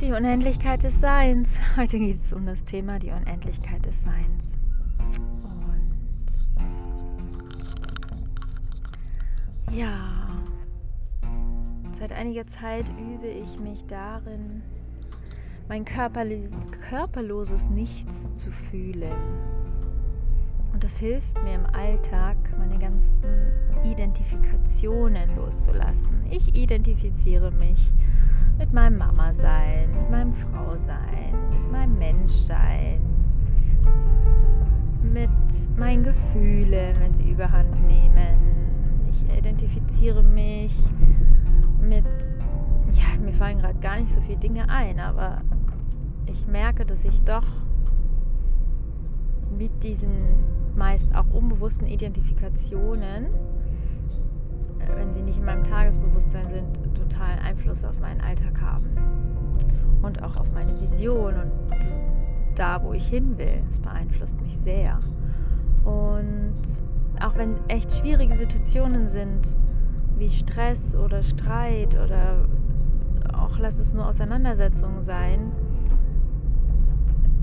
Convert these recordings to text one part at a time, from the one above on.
Die Unendlichkeit des Seins. Heute geht es um das Thema die Unendlichkeit des Seins. Und ja, seit einiger Zeit übe ich mich darin, mein körperloses Nichts zu fühlen. Und das hilft mir im Alltag, meine ganzen Identifikationen loszulassen. Ich identifiziere mich mit meinem Mama sein, mit meinem Frau sein, mit meinem Menschsein, mit meinen Gefühlen, wenn sie überhand nehmen. Ich identifiziere mich mit, ja, mir fallen gerade gar nicht so viele Dinge ein, aber ich merke, dass ich doch mit diesen meist auch unbewussten Identifikationen wenn sie nicht in meinem Tagesbewusstsein sind, total Einfluss auf meinen Alltag haben. Und auch auf meine Vision und da, wo ich hin will. Das beeinflusst mich sehr. Und auch wenn echt schwierige Situationen sind, wie Stress oder Streit oder auch lass es nur Auseinandersetzungen sein.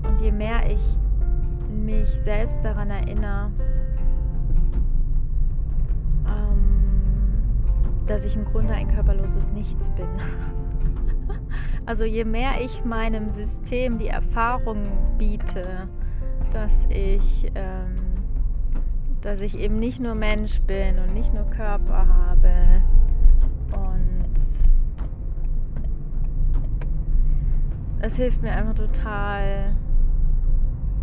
Und je mehr ich mich selbst daran erinnere, dass ich im Grunde ein körperloses Nichts bin. Also je mehr ich meinem System die Erfahrung biete, dass ich, ähm, dass ich eben nicht nur Mensch bin und nicht nur Körper habe und es hilft mir einfach total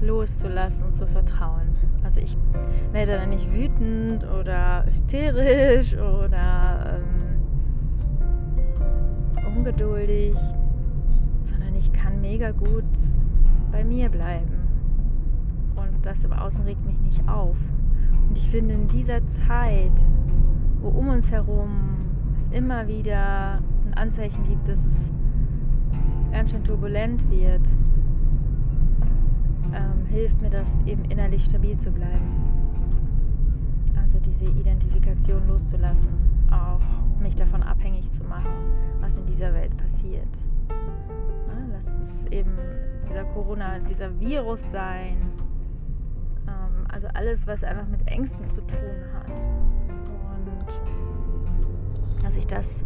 loszulassen und zu vertrauen. Also ich werde dann nicht wütend oder hysterisch oder ähm, ungeduldig, sondern ich kann mega gut bei mir bleiben. Und das im Außen regt mich nicht auf. Und ich finde in dieser Zeit, wo um uns herum es immer wieder ein Anzeichen gibt, dass es ganz schön turbulent wird, ähm, hilft mir das eben innerlich stabil zu bleiben. Also diese Identifikation loszulassen, auch mich davon abhängig zu machen, was in dieser Welt passiert. Ja, lass es eben dieser Corona, dieser Virus sein. Ähm, also alles, was einfach mit Ängsten zu tun hat. Und dass ich das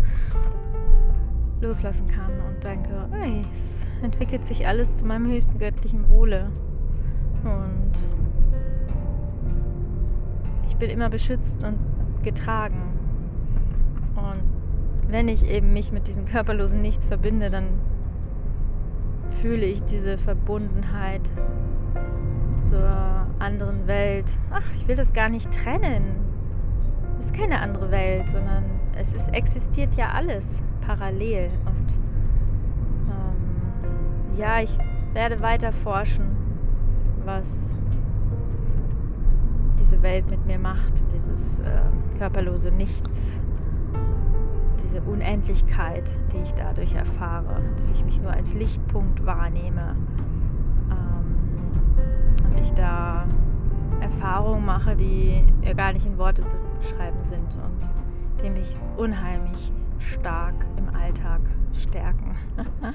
loslassen kann und denke, es entwickelt sich alles zu meinem höchsten göttlichen Wohle. Und ich bin immer beschützt und getragen. Und wenn ich eben mich mit diesem körperlosen Nichts verbinde, dann fühle ich diese Verbundenheit zur anderen Welt. Ach, ich will das gar nicht trennen. Es ist keine andere Welt, sondern es ist, existiert ja alles parallel. Und ähm, ja, ich werde weiter forschen was diese Welt mit mir macht, dieses äh, körperlose Nichts, diese Unendlichkeit, die ich dadurch erfahre, dass ich mich nur als Lichtpunkt wahrnehme ähm, und ich da Erfahrungen mache, die gar nicht in Worte zu beschreiben sind und die mich unheimlich stark im Alltag stärken.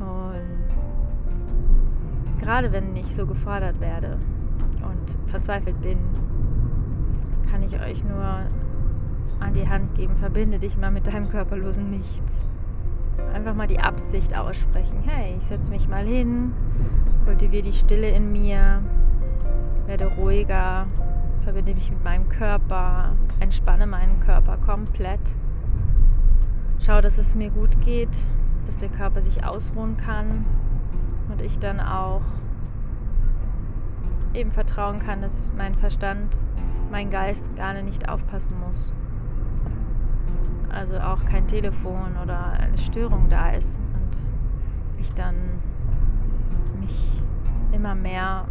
und gerade wenn ich so gefordert werde und verzweifelt bin, kann ich euch nur an die Hand geben, verbinde dich mal mit deinem körperlosen Nichts. Einfach mal die Absicht aussprechen. Hey, ich setze mich mal hin, kultiviere die Stille in mir, werde ruhiger, verbinde mich mit meinem Körper, entspanne meinen Körper komplett. Schau, dass es mir gut geht, dass der Körper sich ausruhen kann, und ich dann auch eben vertrauen kann, dass mein Verstand, mein Geist gar nicht aufpassen muss. Also auch kein Telefon oder eine Störung da ist und ich dann mich immer mehr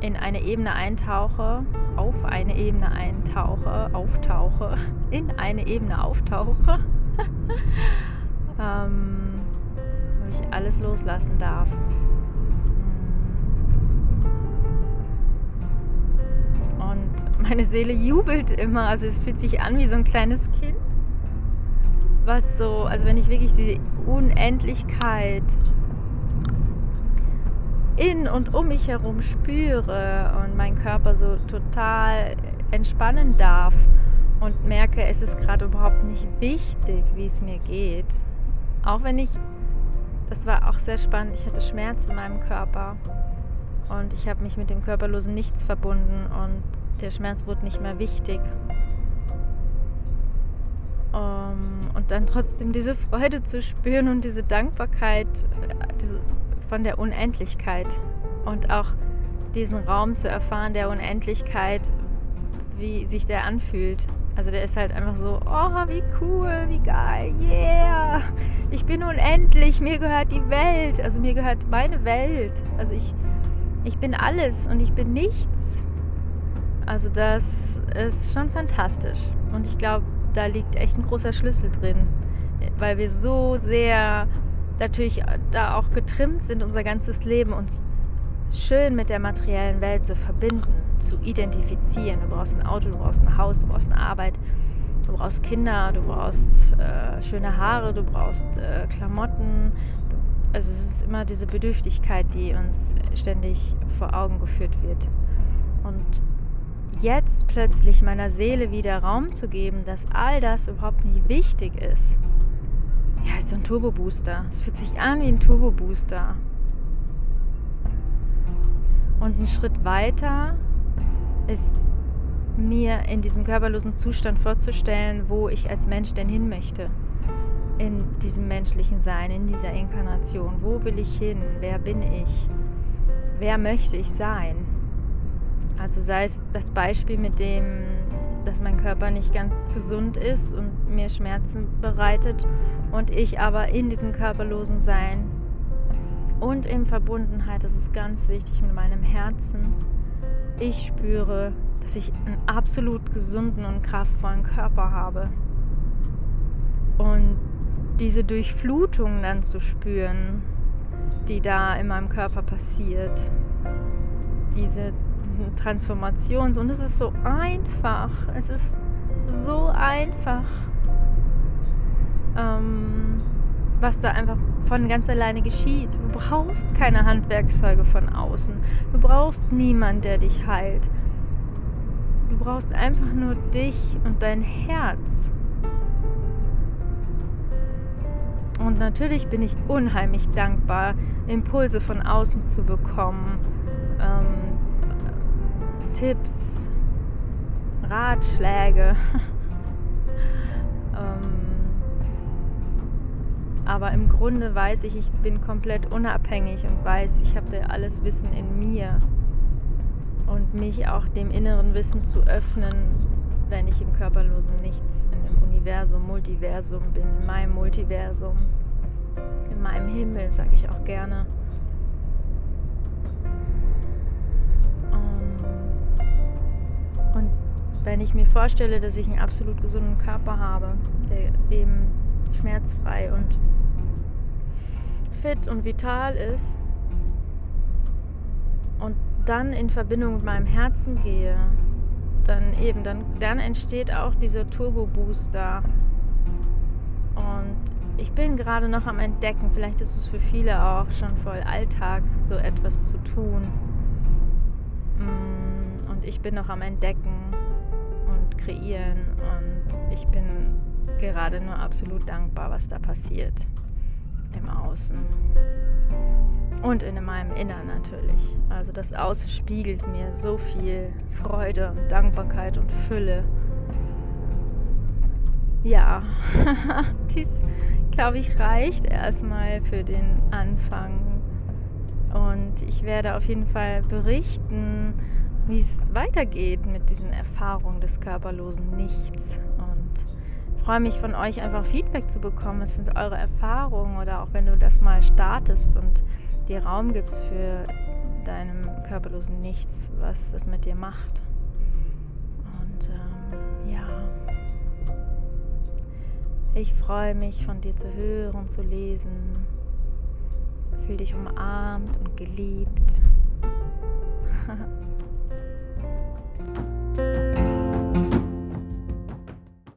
in eine Ebene eintauche, auf eine Ebene eintauche, auftauche, in eine Ebene auftauche. ähm, ich alles loslassen darf. Und meine Seele jubelt immer. Also es fühlt sich an wie so ein kleines Kind. Was so, also wenn ich wirklich die Unendlichkeit in und um mich herum spüre und mein Körper so total entspannen darf und merke, es ist gerade überhaupt nicht wichtig, wie es mir geht. Auch wenn ich, das war auch sehr spannend, ich hatte Schmerz in meinem Körper und ich habe mich mit dem körperlosen Nichts verbunden und der Schmerz wurde nicht mehr wichtig. Um, und dann trotzdem diese Freude zu spüren und diese Dankbarkeit diese, von der Unendlichkeit und auch diesen Raum zu erfahren der Unendlichkeit, wie sich der anfühlt. Also der ist halt einfach so, oh, wie cool, wie geil, yeah, ich bin unendlich, mir gehört die Welt, also mir gehört meine Welt. Also ich, ich bin alles und ich bin nichts. Also das ist schon fantastisch. Und ich glaube, da liegt echt ein großer Schlüssel drin, weil wir so sehr natürlich da auch getrimmt sind, unser ganzes Leben uns schön mit der materiellen Welt zu verbinden, zu identifizieren. Du brauchst ein Auto, du brauchst ein Haus, du brauchst eine Arbeit, du brauchst Kinder, du brauchst äh, schöne Haare, du brauchst äh, Klamotten. Also es ist immer diese Bedürftigkeit, die uns ständig vor Augen geführt wird. Und jetzt plötzlich meiner Seele wieder Raum zu geben, dass all das überhaupt nicht wichtig ist. Ja, ist so ein Turbo-Booster. Es fühlt sich an wie ein Turbo-Booster. Und ein Schritt weiter ist mir in diesem körperlosen Zustand vorzustellen, wo ich als Mensch denn hin möchte. In diesem menschlichen Sein, in dieser Inkarnation. Wo will ich hin? Wer bin ich? Wer möchte ich sein? Also sei es das Beispiel mit dem, dass mein Körper nicht ganz gesund ist und mir Schmerzen bereitet und ich aber in diesem körperlosen Sein und in Verbundenheit, das ist ganz wichtig mit meinem Herzen, ich spüre, dass ich einen absolut gesunden und kraftvollen Körper habe. Und diese Durchflutung dann zu spüren, die da in meinem Körper passiert, diese Transformations- und es ist so einfach, es ist so einfach, ähm, was da einfach von ganz alleine geschieht. Du brauchst keine Handwerkszeuge von außen. Du brauchst niemanden, der dich heilt. Du brauchst einfach nur dich und dein Herz. Und natürlich bin ich unheimlich dankbar, Impulse von außen zu bekommen, ähm, Tipps, Ratschläge. aber im Grunde weiß ich, ich bin komplett unabhängig und weiß, ich habe alles Wissen in mir. Und mich auch dem inneren Wissen zu öffnen, wenn ich im körperlosen Nichts, in dem Universum, Multiversum bin, in meinem Multiversum, in meinem Himmel, sage ich auch gerne. Und wenn ich mir vorstelle, dass ich einen absolut gesunden Körper habe, der eben schmerzfrei und fit und vital ist und dann in Verbindung mit meinem Herzen gehe, dann eben, dann, dann entsteht auch dieser Turbo-Booster. Und ich bin gerade noch am Entdecken, vielleicht ist es für viele auch schon voll Alltag, so etwas zu tun. Mm, und ich bin noch am Entdecken und kreieren und ich bin gerade nur absolut dankbar, was da passiert im Außen. Und in meinem Innern natürlich. Also das Außen spiegelt mir so viel Freude und Dankbarkeit und Fülle. Ja, dies, glaube ich, reicht erstmal für den Anfang. Und ich werde auf jeden Fall berichten, wie es weitergeht mit diesen Erfahrungen des körperlosen Nichts freue mich von euch einfach Feedback zu bekommen. Was sind eure Erfahrungen oder auch wenn du das mal startest und dir Raum gibst für deinem körperlosen Nichts, was das mit dir macht. Und ähm, ja, ich freue mich von dir zu hören, zu lesen. Fühl dich umarmt und geliebt.